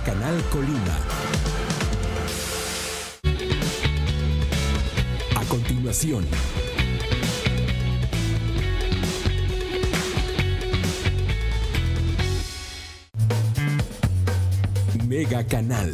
Canal Colima. A continuación. Mega Canal.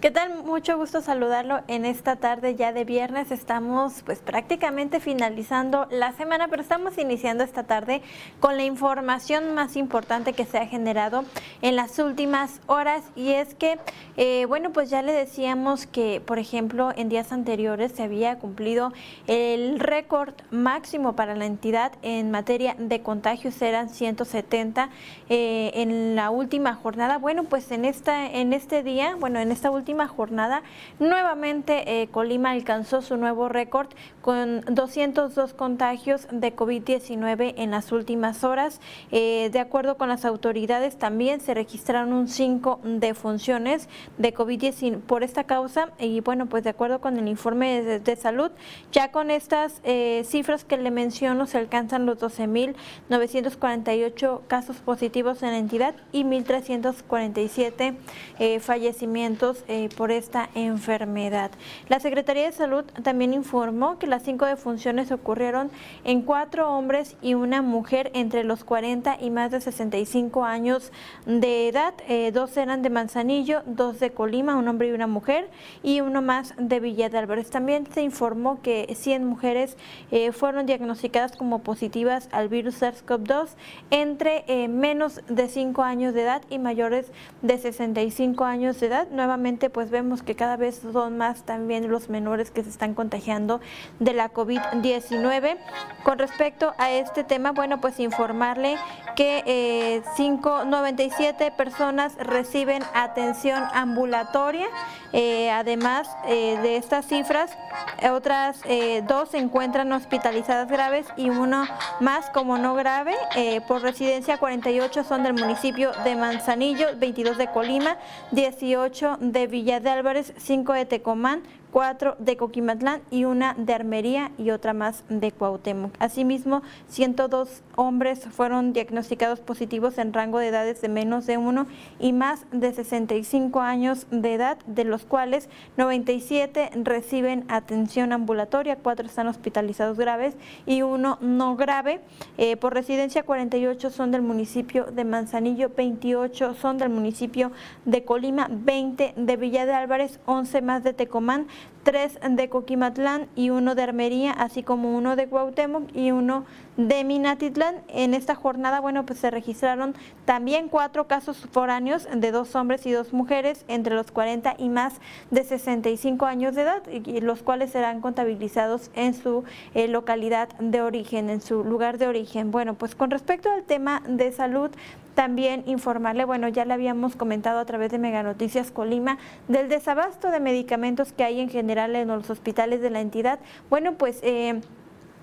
¿Qué tal? Mucho gusto saludarlo en esta tarde ya de viernes. Estamos pues prácticamente finalizando la semana, pero estamos iniciando esta tarde con la información más importante que se ha generado en las últimas horas y es que, eh, bueno, pues ya le decíamos que, por ejemplo, en días anteriores se había cumplido el récord máximo para la entidad en materia de contagios, eran 170 eh, en la última jornada. Bueno, pues en, esta, en este día, bueno, en esta última jornada, nuevamente eh, Colima alcanzó su nuevo récord con 202 contagios de COVID-19 en las últimas horas. Eh, de acuerdo con las autoridades, también se registraron un 5 defunciones de COVID-19 por esta causa. Y bueno, pues de acuerdo con el informe de, salud, ya con estas eh, cifras que le menciono, se alcanzan los 12.948 casos positivos en la entidad y 1.347 fallecimientos por esta enfermedad. La Secretaría de Salud también informó que las cinco defunciones ocurrieron en cuatro hombres y una mujer entre los 40 y más de 65 años de edad. Eh, dos eran de Manzanillo, dos de Colima, un hombre y una mujer, y uno más de Villa de Álvarez. También se informó que 100 mujeres eh, fueron diagnosticadas como positivas al virus SARS-CoV-2 entre eh, menos de 5 años de edad y mayores de 65 años de edad. Nuevamente, pues vemos que cada vez son más también los menores que se están contagiando de la COVID-19. Con respecto a este tema, bueno, pues informarle que eh, 597 personas reciben atención ambulatoria. Eh, además eh, de estas cifras, otras eh, dos se encuentran hospitalizadas graves y uno más como no grave. por residencia, 48 son del municipio de Manzanillo, 22 de Colima, 18 de Villa de Álvarez, 5 de Tecomán, cuatro de Coquimatlán y una de Armería y otra más de Cuauhtémoc. Asimismo, 102 hombres fueron diagnosticados positivos en rango de edades de menos de uno y más de 65 años de edad, de los cuales 97 reciben atención ambulatoria, cuatro están hospitalizados graves y uno no grave. Eh, por residencia, 48 son del municipio de Manzanillo, 28 son del municipio de Colima, 20 de Villa de Álvarez, 11 más de Tecomán, tres de Coquimatlán y uno de Armería, así como uno de Cuauhtémoc y uno de Minatitlán. En esta jornada, bueno, pues se registraron también cuatro casos foráneos de dos hombres y dos mujeres entre los 40 y más de 65 años de edad, los cuales serán contabilizados en su eh, localidad de origen, en su lugar de origen. Bueno, pues con respecto al tema de salud, también informarle, bueno, ya le habíamos comentado a través de Mega Noticias Colima, del desabasto de medicamentos que hay en general en los hospitales de la entidad. Bueno, pues... Eh,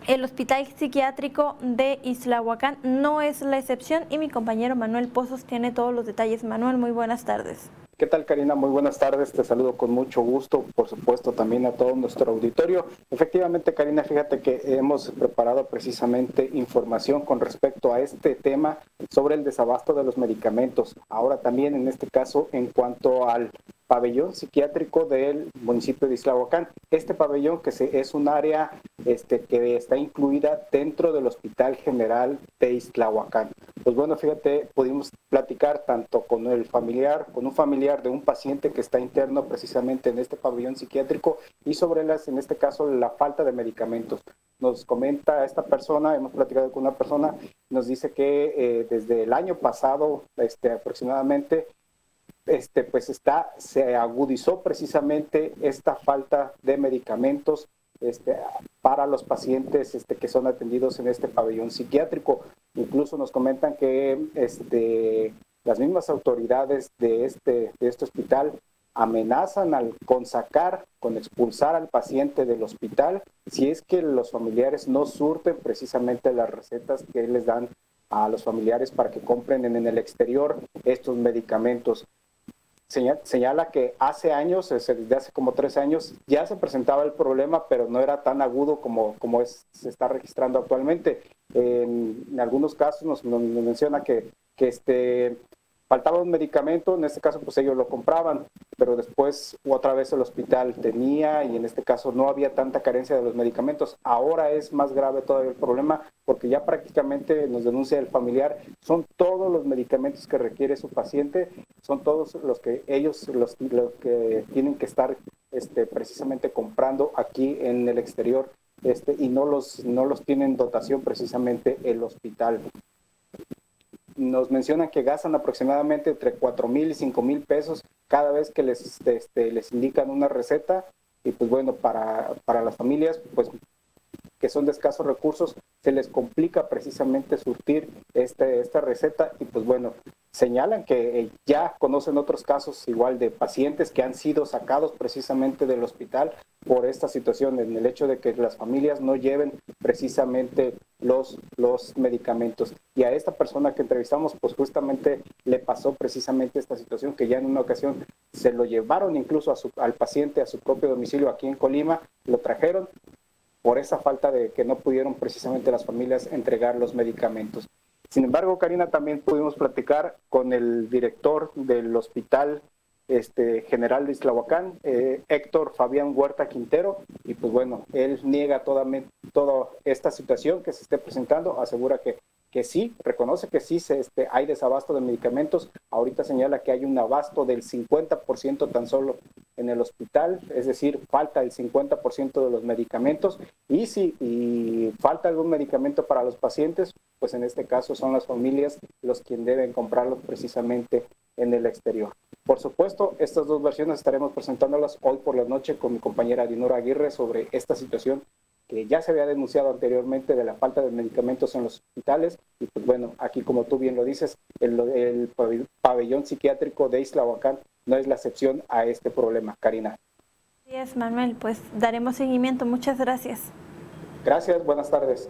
el Hospital Psiquiátrico de Islahuacán no es la excepción y mi compañero Manuel Pozos tiene todos los detalles. Manuel, muy buenas tardes. ¿Qué tal, Karina? Muy buenas tardes. Te saludo con mucho gusto, por supuesto, también a todo nuestro auditorio. Efectivamente, Karina, fíjate que hemos preparado precisamente información con respecto a este tema sobre el desabasto de los medicamentos. Ahora también, en este caso, en cuanto al pabellón psiquiátrico del municipio de Islahuacán. Este pabellón que es un área este, que está incluida dentro del Hospital General de Islahuacán. pues bueno, fíjate, pudimos platicar tanto con el familiar, con un familiar de un paciente que está interno precisamente en este pabellón psiquiátrico y sobre las, en este caso, la falta de medicamentos. Nos comenta esta persona, hemos platicado con una persona, nos dice que eh, desde el año pasado, este, aproximadamente, este, pues está, se agudizó precisamente esta falta de medicamentos este, para los pacientes este, que son atendidos en este pabellón psiquiátrico. Incluso nos comentan que este, las mismas autoridades de este, de este hospital amenazan al, con sacar, con expulsar al paciente del hospital si es que los familiares no surten precisamente las recetas que les dan a los familiares para que compren en el exterior estos medicamentos señala que hace años, desde hace como tres años, ya se presentaba el problema, pero no era tan agudo como, como es, se está registrando actualmente. En, algunos casos nos, nos menciona que, que este, faltaba un medicamento, en este caso pues ellos lo compraban, pero después otra vez el hospital tenía y en este caso no había tanta carencia de los medicamentos. Ahora es más grave todavía el problema porque ya prácticamente nos denuncia el familiar, son todos los medicamentos que requiere su paciente, son todos los que ellos los, que tienen que estar este, precisamente comprando aquí en el exterior este, y no los, no los tienen dotación precisamente el hospital nos mencionan que gastan aproximadamente entre 4 mil y 5 mil pesos cada vez que les, este, les indican una receta. Y pues bueno, para, para las familias, pues que son de escasos recursos, se les complica precisamente surtir este, esta receta y pues bueno, señalan que eh, ya conocen otros casos igual de pacientes que han sido sacados precisamente del hospital por esta situación, en el hecho de que las familias no lleven precisamente los, los medicamentos. Y a esta persona que entrevistamos, pues justamente le pasó precisamente esta situación, que ya en una ocasión se lo llevaron incluso a su, al paciente a su propio domicilio aquí en Colima, lo trajeron por esa falta de que no pudieron precisamente las familias entregar los medicamentos. Sin embargo, Karina, también pudimos platicar con el director del hospital este, general de Islahuacán, eh, Héctor Fabián Huerta Quintero, y pues bueno, él niega toda, esta situación que se esté presentando, asegura que que sí, reconoce que sí se, este, hay desabasto de medicamentos. Ahorita señala que hay un abasto del 50% tan solo en el hospital, es decir, falta el 50% de los medicamentos. Y si falta algún medicamento para los pacientes, pues en este caso son las familias los quienes deben comprarlos precisamente en el exterior. Por supuesto, estas dos versiones estaremos presentándolas hoy por la noche con mi compañera Dinora Aguirre sobre esta situación que ya se había denunciado anteriormente de la falta de medicamentos en los hospitales. Y pues bueno, aquí como tú bien lo dices, el, pabellón psiquiátrico de Isla Huacán no es la excepción a este problema. Karina. Sí, es Manuel, pues daremos seguimiento. Muchas gracias. Gracias, buenas tardes.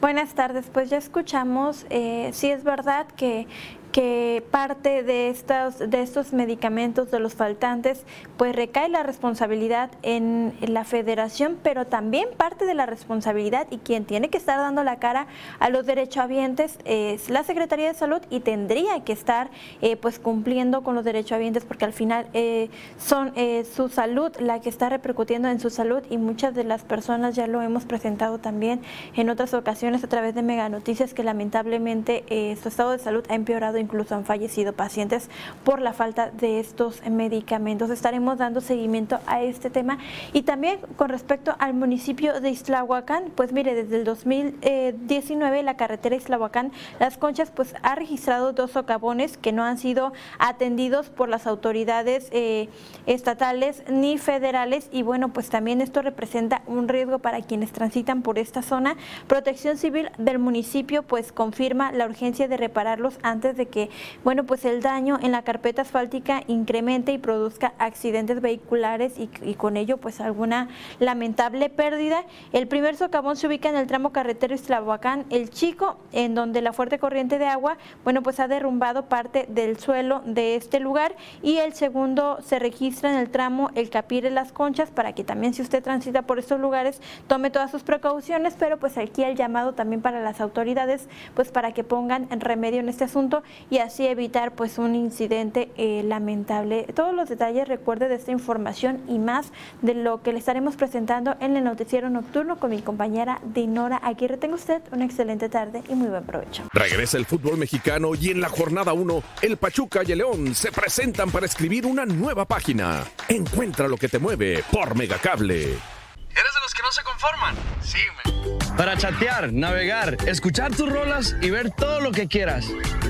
Buenas tardes, pues ya escuchamos, eh, sí es verdad que que parte de estos, de estos medicamentos, de los faltantes, pues recae la responsabilidad en, la federación, pero también parte de la responsabilidad y quien tiene que estar dando la cara a los derechohabientes es la Secretaría de Salud y tendría que estar eh, pues cumpliendo con los derechohabientes porque al final eh, son eh, su salud la que está repercutiendo en su salud y muchas de las personas ya lo hemos presentado también en otras ocasiones a través de Mega Noticias que lamentablemente su estado de salud ha empeorado incluso han fallecido pacientes por la falta de estos medicamentos. Estaremos dando seguimiento a este tema y también con respecto al municipio de Islahuacán, pues mire, desde el 2019 la carretera Islahuacán Las Conchas pues ha registrado dos socavones que no han sido atendidos por las autoridades eh, estatales ni federales y bueno, pues también esto representa un riesgo para quienes transitan por esta zona. Protección Civil del municipio pues confirma la urgencia de repararlos antes de que, bueno, pues el daño en la carpeta asfáltica incremente y produzca accidentes vehiculares y, con ello pues alguna lamentable pérdida. El primer socavón se ubica en el tramo carretero Islahuacán, El Chico, en donde la fuerte corriente de agua, bueno, pues ha derrumbado parte del suelo de este lugar. Y el segundo se registra en el tramo El Capire Las Conchas para que también si usted transita por estos lugares tome todas sus precauciones, pero pues aquí el llamado también para las autoridades pues para que pongan remedio en este asunto y así evitar pues un incidente eh, lamentable. Todos los detalles recuerde de esta información y más de lo que le estaremos presentando en el noticiero nocturno con mi compañera Dinora Aguirre. Tenga usted una excelente tarde y muy buen provecho. Regresa el fútbol mexicano y en la jornada 1 el Pachuca y el León se presentan para escribir una nueva página. Encuentra lo que te mueve por Megacable. ¿Eres de los que no se conforman? Sígueme. Para chatear, navegar, escuchar tus rolas y ver todo lo que quieras.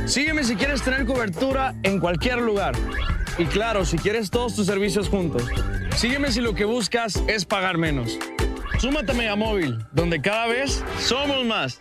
Sígueme si quieres tener cobertura en cualquier lugar. Y claro, si quieres todos tus servicios juntos. Sígueme si lo que buscas es pagar menos. Súmate a Megamóvil, donde cada vez somos más.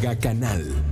Mega Canal.